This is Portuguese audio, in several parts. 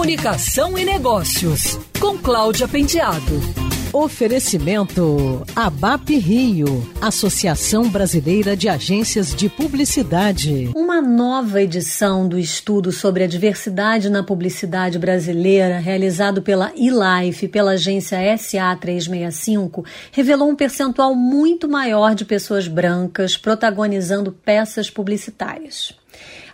Comunicação e Negócios, com Cláudia Penteado. Oferecimento ABAP Rio, Associação Brasileira de Agências de Publicidade. Uma nova edição do estudo sobre a diversidade na publicidade brasileira, realizado pela eLife e pela agência SA365, revelou um percentual muito maior de pessoas brancas protagonizando peças publicitárias.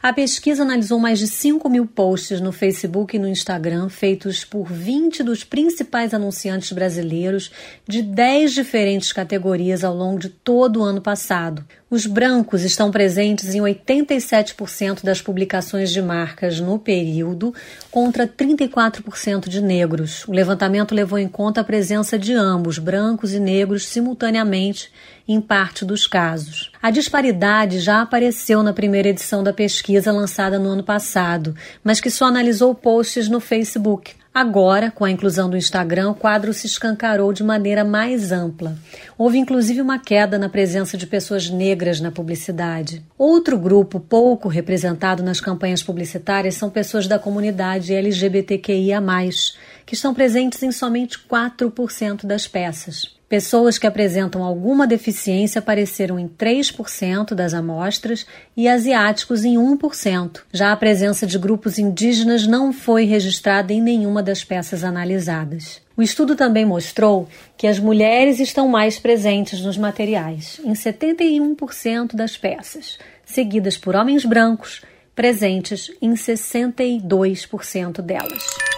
A pesquisa analisou mais de 5 mil posts no Facebook e no Instagram, feitos por 20 dos principais anunciantes brasileiros de 10 diferentes categorias ao longo de todo o ano passado. Os brancos estão presentes em 87% das publicações de marcas no período, contra 34% de negros. O levantamento levou em conta a presença de ambos, brancos e negros, simultaneamente em parte dos casos. A disparidade já apareceu na primeira edição da pesquisa lançada no ano passado, mas que só analisou posts no Facebook. Agora, com a inclusão do Instagram, o quadro se escancarou de maneira mais ampla. Houve inclusive uma queda na presença de pessoas negras na publicidade. Outro grupo pouco representado nas campanhas publicitárias são pessoas da comunidade LGBTQIA, que estão presentes em somente 4% das peças. Pessoas que apresentam alguma deficiência apareceram em 3% das amostras e asiáticos em 1%. Já a presença de grupos indígenas não foi registrada em nenhuma das peças analisadas. O estudo também mostrou que as mulheres estão mais presentes nos materiais, em 71% das peças, seguidas por homens brancos, presentes em 62% delas.